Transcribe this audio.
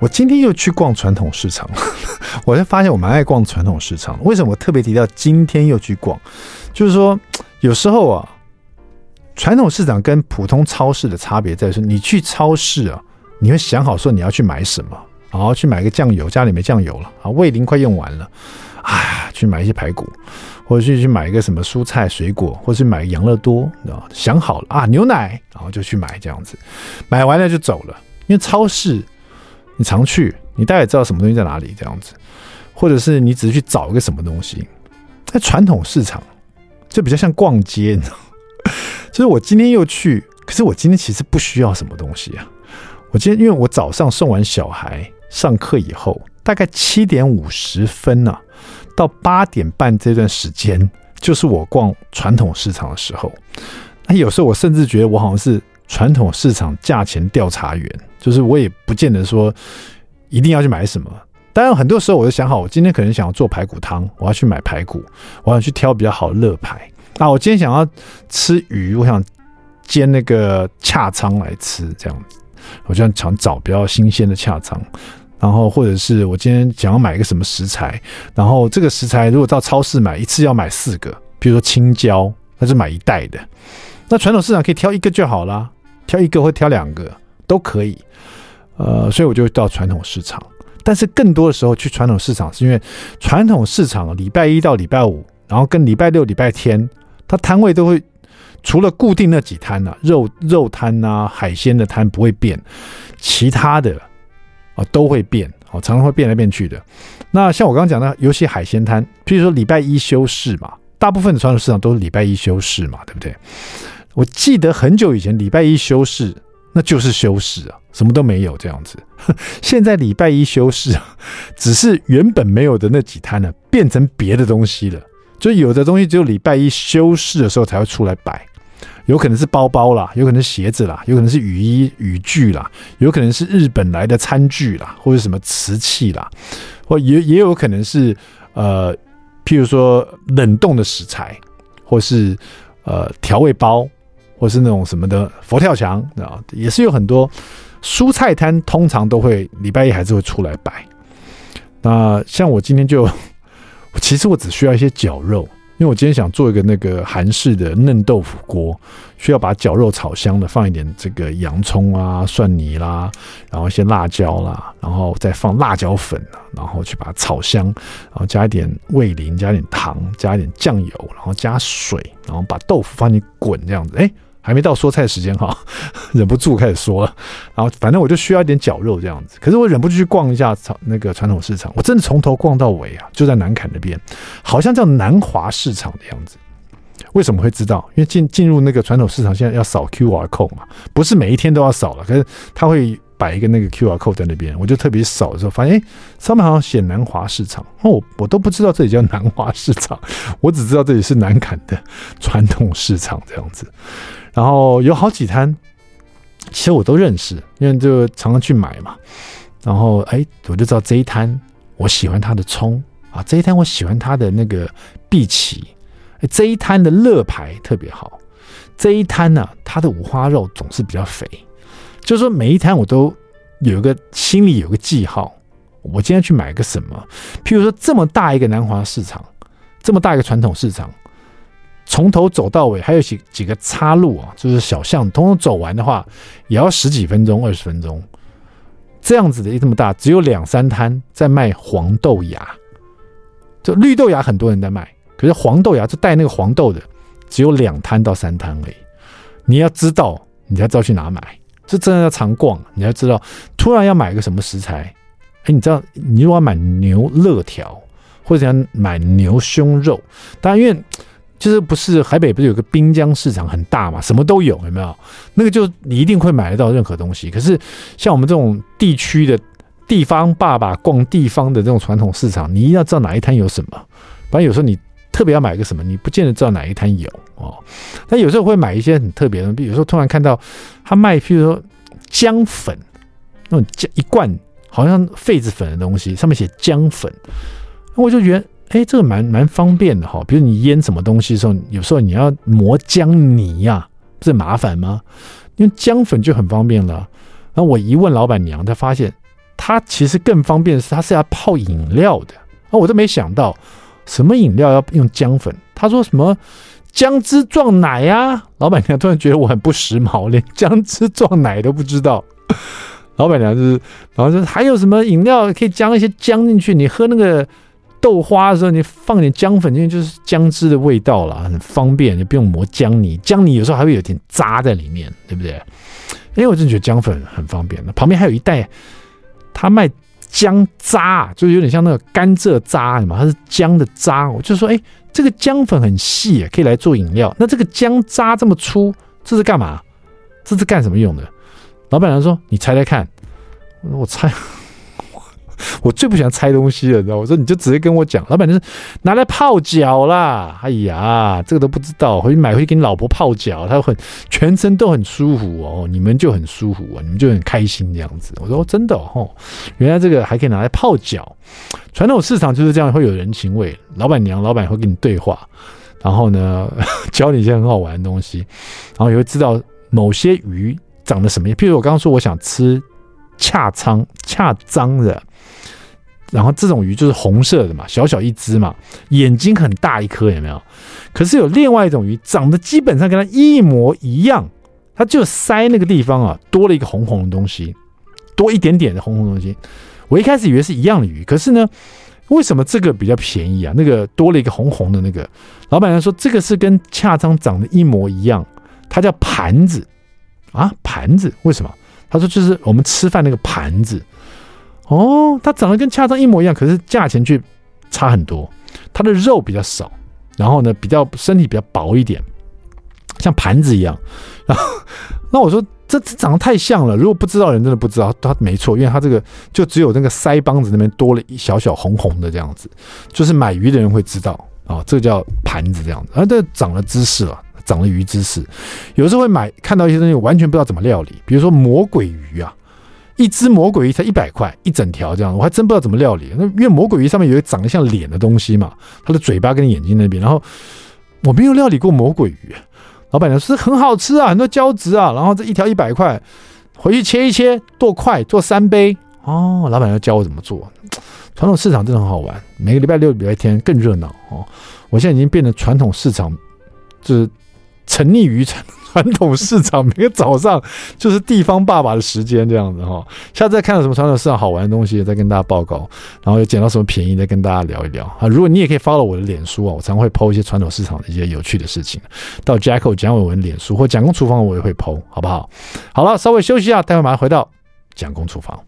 我今天又去逛传统市场，我就发现我蛮爱逛传统市场。为什么我特别提到今天又去逛？就是说，有时候啊，传统市场跟普通超市的差别在于说，你去超市啊，你会想好说你要去买什么，然后去买个酱油，家里没酱油了啊，味淋快用完了，哎，去买一些排骨，或者去去买一个什么蔬菜水果，或者去买个养乐多，想好了啊，牛奶，然后就去买这样子，买完了就走了，因为超市。你常去，你大概知道什么东西在哪里这样子，或者是你只是去找一个什么东西。在传统市场就比较像逛街，你知道？就是我今天又去，可是我今天其实不需要什么东西啊。我今天因为我早上送完小孩上课以后，大概七点五十分呢、到八点半这段时间，就是我逛传统市场的时候。那有时候我甚至觉得我好像是。传统市场价钱调查员，就是我也不见得说一定要去买什么。当然，很多时候我就想好，我今天可能想要做排骨汤，我要去买排骨，我要去挑比较好的肋排。那，我今天想要吃鱼，我想煎那个恰仓来吃，这样子，我就想找比较新鲜的恰仓。然后，或者是我今天想要买一个什么食材，然后这个食材如果到超市买一次要买四个，比如说青椒，那就买一袋的。那传统市场可以挑一个就好了。挑一个或挑两个都可以，呃，所以我就到传统市场。但是更多的时候去传统市场，是因为传统市场礼拜一到礼拜五，然后跟礼拜六、礼拜天，它摊位都会除了固定那几摊啊，肉肉摊啊、海鲜的摊不会变，其他的啊都会变，哦，常常会变来变去的。那像我刚刚讲的，尤其海鲜摊，譬如说礼拜一休市嘛，大部分的传统市场都是礼拜一休市嘛，对不对？我记得很久以前，礼拜一休市，那就是休市啊，什么都没有这样子。现在礼拜一休市，只是原本没有的那几摊呢，变成别的东西了。就有的东西只有礼拜一休市的时候才会出来摆，有可能是包包啦，有可能是鞋子啦，有可能是雨衣雨具啦，有可能是日本来的餐具啦，或者什么瓷器啦，或也也有可能是呃，譬如说冷冻的食材，或是呃调味包。或是那种什么的佛跳墙啊，也是有很多蔬菜摊，通常都会礼拜一还是会出来摆。那像我今天就，其实我只需要一些绞肉，因为我今天想做一个那个韩式的嫩豆腐锅，需要把绞肉炒香的，放一点这个洋葱啊、蒜泥啦，然后一些辣椒啦，然后再放辣椒粉，然后去把它炒香，然后加一点味淋，加一点糖，加一点酱油，然后加水，然后把豆腐放进滚这样子，哎。还没到说菜时间哈，忍不住开始说了。然后反正我就需要一点绞肉这样子，可是我忍不住去逛一下那个传统市场，我真的从头逛到尾啊，就在南崁那边，好像叫南华市场的样子。为什么会知道？因为进进入那个传统市场，现在要扫 QR code 嘛，不是每一天都要扫了，可是他会摆一个那个 QR code 在那边，我就特别扫的时候发现，哎，上面好像写南华市场，哦，我我都不知道这里叫南华市场，我只知道这里是南崁的传统市场这样子。然后有好几摊，其实我都认识，因为就常常去买嘛。然后哎，我就知道这一摊我喜欢它的葱啊，这一摊我喜欢它的那个荸荠，哎，这一摊的乐牌特别好，这一摊呢，它的五花肉总是比较肥。就是说每一摊我都有一个心里有个记号，我今天去买个什么？譬如说这么大一个南华市场，这么大一个传统市场。从头走到尾，还有几几个岔路啊，就是小巷，通通走完的话，也要十几分钟、二十分钟。这样子的，一这么大，只有两三摊在卖黄豆芽，就绿豆芽很多人在卖，可是黄豆芽就带那个黄豆的，只有两摊到三摊而已。你要知道，你才知道去哪买，这真的要常逛，你要知道，突然要买个什么食材，哎，你知道，你如果要买牛肋条，或者想买牛胸肉，当然因为。就是不是海北不是有个滨江市场很大嘛，什么都有，有没有？那个就你一定会买得到任何东西。可是像我们这种地区的地方爸爸逛地方的这种传统市场，你一定要知道哪一摊有什么。反正有时候你特别要买个什么，你不见得知道哪一摊有哦。但有时候会买一些很特别的，比如说突然看到他卖，譬如说姜粉那种姜一罐，好像痱子粉的东西，上面写姜粉，我就觉得，哎，这个蛮蛮方便的哈。比如你腌什么东西的时候，有时候你要磨姜泥呀、啊，不是麻烦吗？因为姜粉就很方便了。然后我一问老板娘，她发现。它其实更方便的是，它是要泡饮料的啊！我都没想到什么饮料要用姜粉。她说什么姜汁撞奶呀？老板娘突然觉得我很不时髦，连姜汁撞奶都不知道。老板娘就是，然后说还有什么饮料可以加一些姜进去？你喝那个豆花的时候，你放点姜粉进去，就是姜汁的味道了，很方便，你不用磨姜泥。姜泥有时候还会有点渣在里面，对不对？因为我真觉得姜粉很方便。旁边还有一袋。他卖姜渣，就是有点像那个甘蔗渣什么，它是姜的渣。我就说，哎、这个姜粉很细，可以来做饮料。那这个姜渣这么粗，这是干嘛？这是干什么用的？老板娘说：“你猜猜看。”：“我猜。”我最不喜欢猜东西了，你知道？我说你就直接跟我讲，老板就是拿来泡脚啦。哎呀，这个都不知道，回去买回去给你老婆泡脚，她很全身都很舒服哦，你们就很舒服啊，你们就很开心这样子。我说真的哦，原来这个还可以拿来泡脚。传统市场就是这样，会有人情味，老板娘、老板会跟你对话，然后呢 教你一些很好玩的东西，然后也会知道某些鱼长得什么样。譬如我刚刚说我想吃恰仓、恰脏的。然后这种鱼就是红色的嘛，小小一只嘛，眼睛很大一颗，有没有？可是有另外一种鱼，长得基本上跟它一模一样，它就鳃那个地方啊，多了一个红红的东西，多一点点的红红东西。我一开始以为是一样的鱼，可是呢，为什么这个比较便宜啊？那个多了一个红红的那个，老板娘说这个是跟恰章长得一模一样，它叫盘子啊，盘子为什么？他说就是我们吃饭那个盘子。哦，它长得跟恰章一模一样，可是价钱却差很多。它的肉比较少，然后呢，比较身体比较薄一点，像盘子一样。然后，那我说这这长得太像了，如果不知道人真的不知道，它没错，因为它这个就只有那个腮帮子那边多了一小小红红的这样子，就是买鱼的人会知道啊、这个叫盘子这样子。啊，这长了知识了，长了鱼知识。有时候会买看到一些东西，完全不知道怎么料理，比如说魔鬼鱼啊。一只魔鬼鱼才一百块一整条这样，我还真不知道怎么料理。那因为魔鬼鱼上面有一长得像脸的东西嘛，它的嘴巴跟眼睛那边，然后我没有料理过魔鬼鱼。老板娘说很好吃啊，很多胶质啊，然后这一条一百块，回去切一切剁块做三杯哦。老板娘教我怎么做。传统市场真的很好玩，每个礼拜六礼拜天更热闹哦。我现在已经变成传统市场，就是沉溺于传。传统市场每个早上就是地方爸爸的时间，这样子哈。下次再看到什么传统市场好玩的东西，再跟大家报告。然后又捡到什么便宜，再跟大家聊一聊啊。如果你也可以 follow 我的脸书啊，我常会 po 一些传统市场的一些有趣的事情。到 Jacko 蒋伟文脸书或蒋公厨房，我也会 po，好不好？好了，稍微休息一下，待会马上回到蒋公厨房。